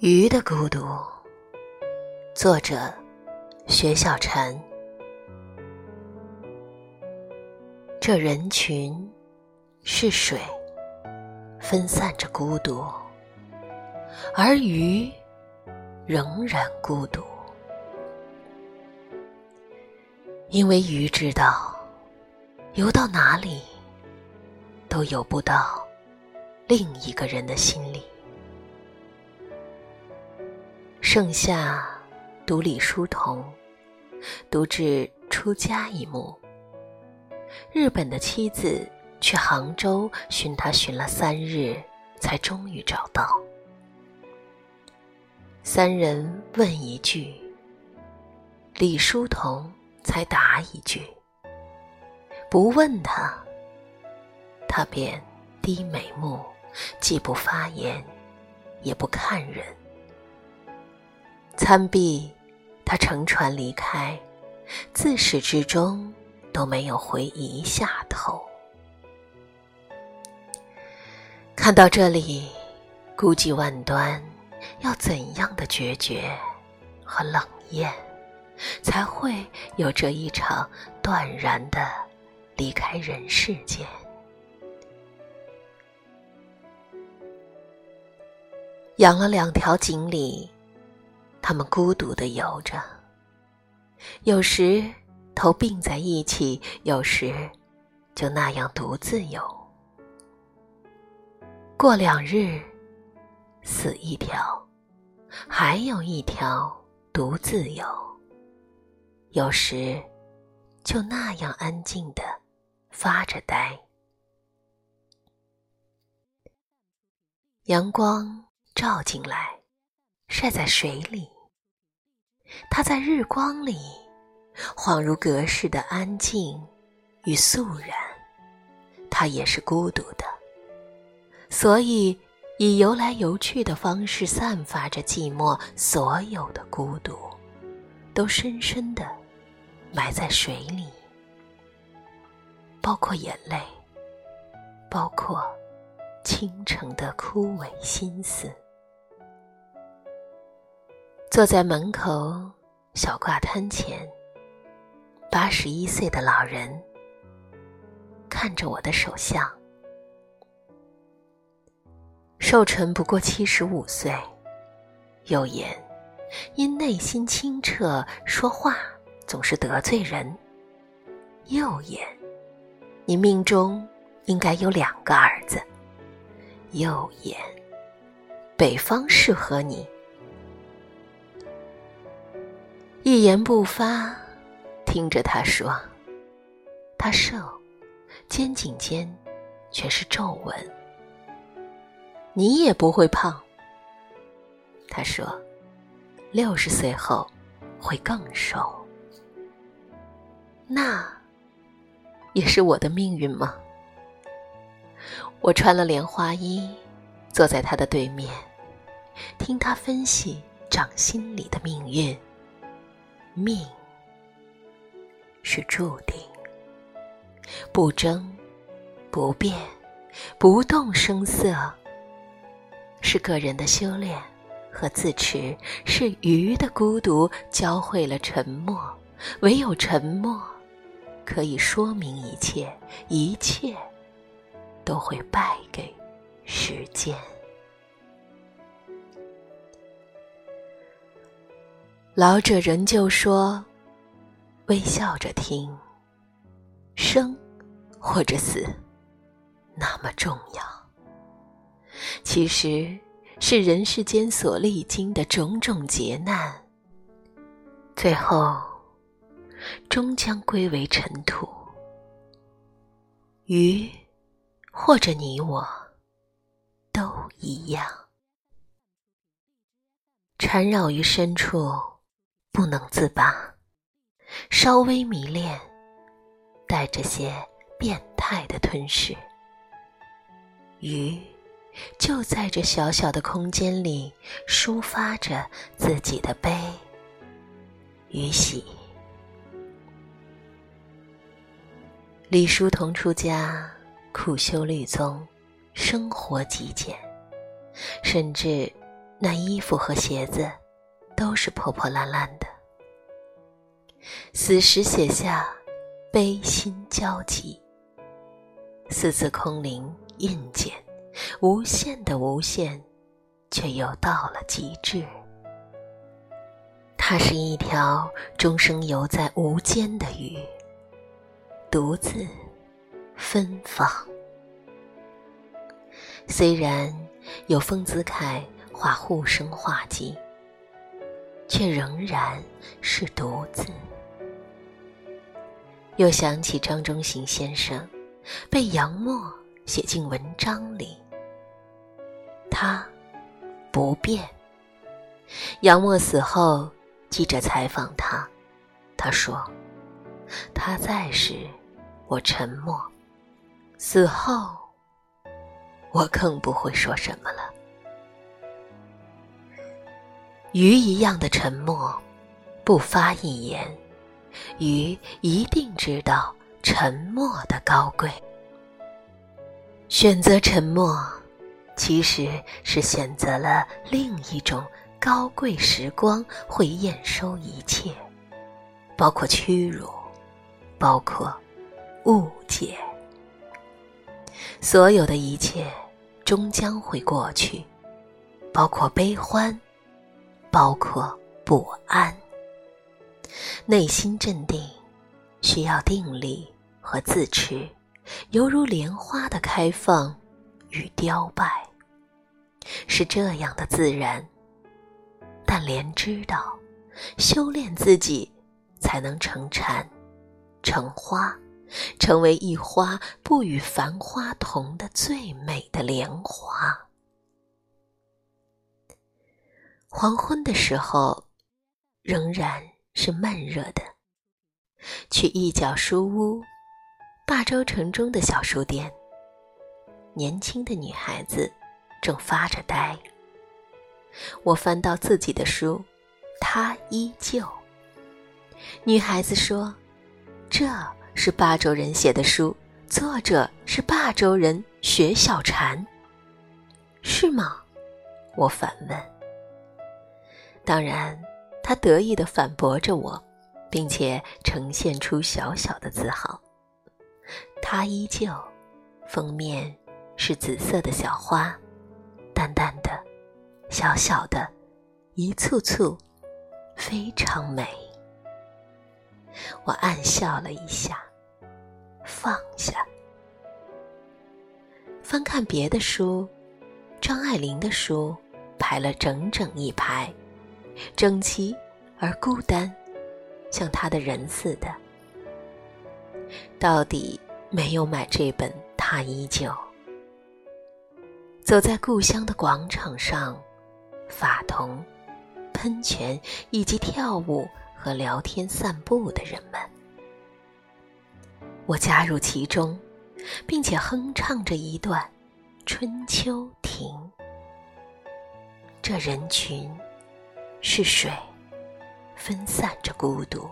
鱼的孤独，作者薛小禅。这人群是水，分散着孤独，而鱼仍然孤独，因为鱼知道，游到哪里都游不到另一个人的心里。盛夏，读李叔同，读至出家一幕。日本的妻子去杭州寻他，寻了三日，才终于找到。三人问一句，李叔同才答一句。不问他，他便低眉目，既不发言，也不看人。参毕，他乘船离开，自始至终都没有回一下头。看到这里，孤寂万端，要怎样的决绝和冷艳，才会有这一场断然的离开人世间？养了两条锦鲤。他们孤独的游着，有时头并在一起，有时就那样独自游。过两日，死一条，还有一条独自游。有时就那样安静的发着呆。阳光照进来。晒在水里，它在日光里，恍如隔世的安静与肃然。它也是孤独的，所以以游来游去的方式散发着寂寞。所有的孤独，都深深的埋在水里，包括眼泪，包括倾城的枯萎心思。坐在门口小挂摊前，八十一岁的老人看着我的手相，寿辰不过七十五岁。又言，因内心清澈，说话总是得罪人。右眼，你命中应该有两个儿子。右眼，北方适合你。一言不发，听着他说。他瘦，肩颈间全是皱纹。你也不会胖。他说，六十岁后会更瘦。那也是我的命运吗？我穿了莲花衣，坐在他的对面，听他分析掌心里的命运。命是注定，不争、不变、不动声色，是个人的修炼和自持，是鱼的孤独教会了沉默。唯有沉默，可以说明一切，一切都会败给时间。老者仍旧说：“微笑着听，生或者死，那么重要。其实是人世间所历经的种种劫难，最后终将归为尘土。鱼，或者你我，都一样。”缠绕于深处，不能自拔，稍微迷恋，带着些变态的吞噬。鱼就在这小小的空间里抒发着自己的悲与喜。李叔同出家，苦修律宗，生活极简，甚至那衣服和鞋子都是破破烂烂的。死时写下“悲心交集”四字空灵，印简，无限的无限，却又到了极致。它是一条终生游在无间的鱼。独自芬芳。虽然有丰子恺画护生画集，却仍然是独自。又想起张中行先生被杨沫写进文章里，他不变。杨沫死后，记者采访他，他说：“他在时。”我沉默，死后，我更不会说什么了。鱼一样的沉默，不发一言，鱼一定知道沉默的高贵。选择沉默，其实是选择了另一种高贵时光，会验收一切，包括屈辱，包括。误解，所有的一切终将会过去，包括悲欢，包括不安。内心镇定，需要定力和自持，犹如莲花的开放与凋败，是这样的自然。但莲知道，修炼自己，才能成禅，成花。成为一花不与繁花同的最美的莲花。黄昏的时候，仍然是闷热的。去一角书屋，霸州城中的小书店。年轻的女孩子正发着呆。我翻到自己的书，她依旧。女孩子说：“这。”是霸州人写的书，作者是霸州人雪小禅，是吗？我反问。当然，他得意地反驳着我，并且呈现出小小的自豪。他依旧，封面是紫色的小花，淡淡的，小小的，一簇簇，非常美。我暗笑了一下。放下，翻看别的书，张爱玲的书排了整整一排，整齐而孤单，像他的人似的。到底没有买这本，他依旧走在故乡的广场上，法桐、喷泉以及跳舞和聊天散步的人们。我加入其中，并且哼唱着一段《春秋亭》。这人群是水，分散着孤独，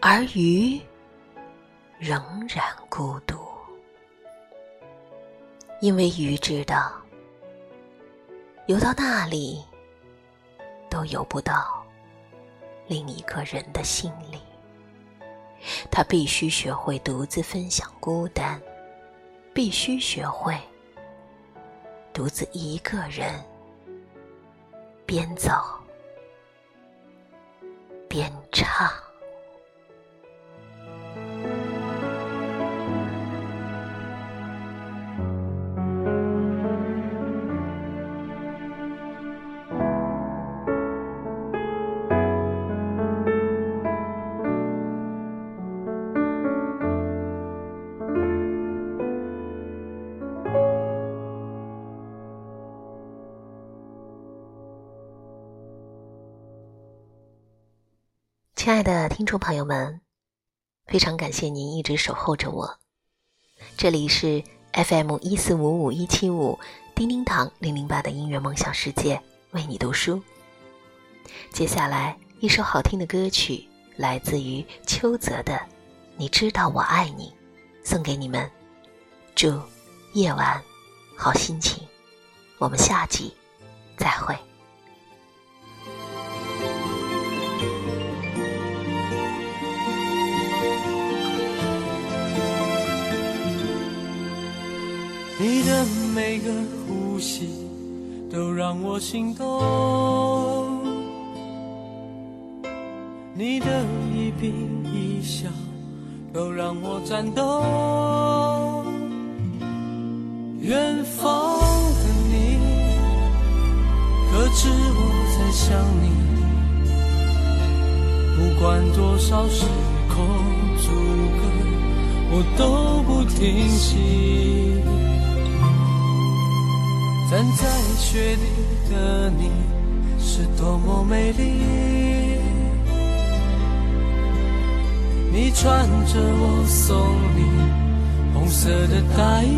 而鱼仍然孤独，因为鱼知道，游到那里都游不到另一个人的心里。他必须学会独自分享孤单，必须学会独自一个人边走边唱。亲爱的听众朋友们，非常感谢您一直守候着我。这里是 FM 一四五五一七五叮叮堂零零八的音乐梦想世界，为你读书。接下来一首好听的歌曲，来自于邱泽的《你知道我爱你》，送给你们。祝夜晚好心情，我们下集再会。你的每个呼吸都让我心动，你的一颦一笑都让我颤抖。远方的你，可知我在想你？不管多少时空阻隔，我都不停息。站在雪里的你是多么美丽，你穿着我送你红色的大衣，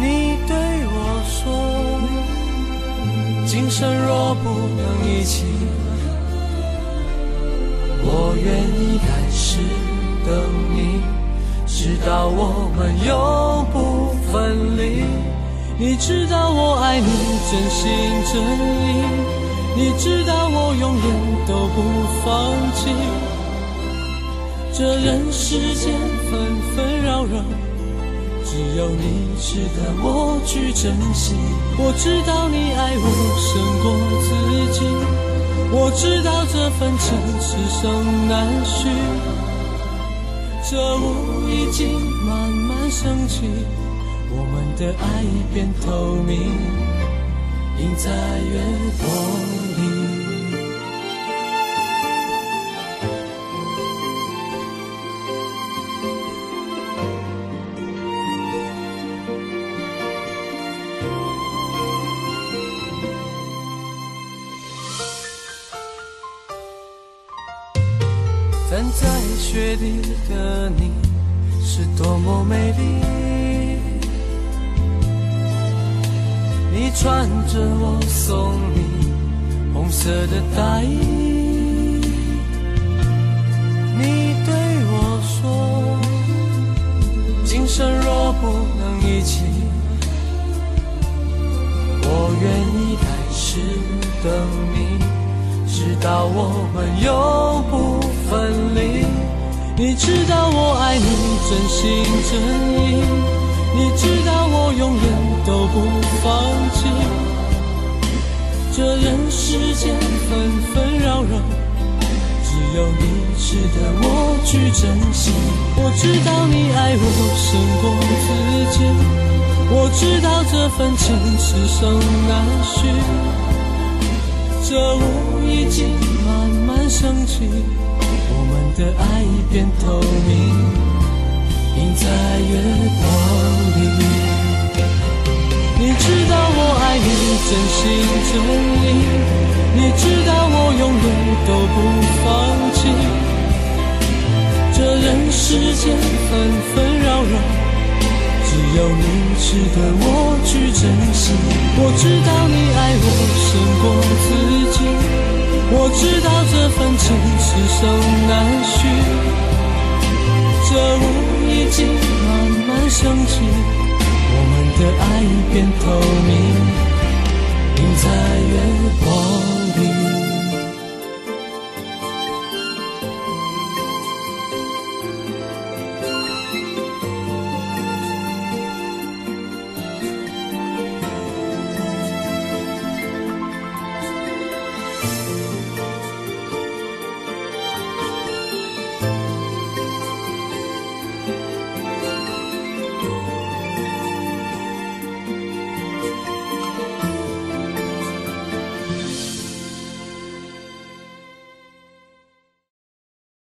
你对我说，今生若不能一起，我愿意来世等你。直到我们永不分离，你知道我爱你真心真意，你知道我永远都不放弃。这人世间纷纷扰扰，只有你值得我去珍惜。我知道你爱我胜过自己，我知道这份情此生难续。这雾已经慢慢升起，我们的爱变透明，映在月光里。站在雪地的你是多么美丽，你穿着我送你红色的大衣，你对我说，今生若不能一起，我愿意来世等你，直到我们永不。分离，你知道我爱你真心真意，你知道我永远都不放弃。这人世间纷纷扰扰，只有你值得我去珍惜。我知道你爱我胜过自己，我知道这份情此生难续。这雾已经慢慢升起。我们的爱已变透明，映在月光里。你知道我爱你真心真意，你知道我永远都不放弃。这人世间纷纷扰扰，有你值得我去珍惜。我知道你爱我胜过自己，我知道这份情此生难续。这雾已经慢慢升起，我们的爱已变透明，映在月光里。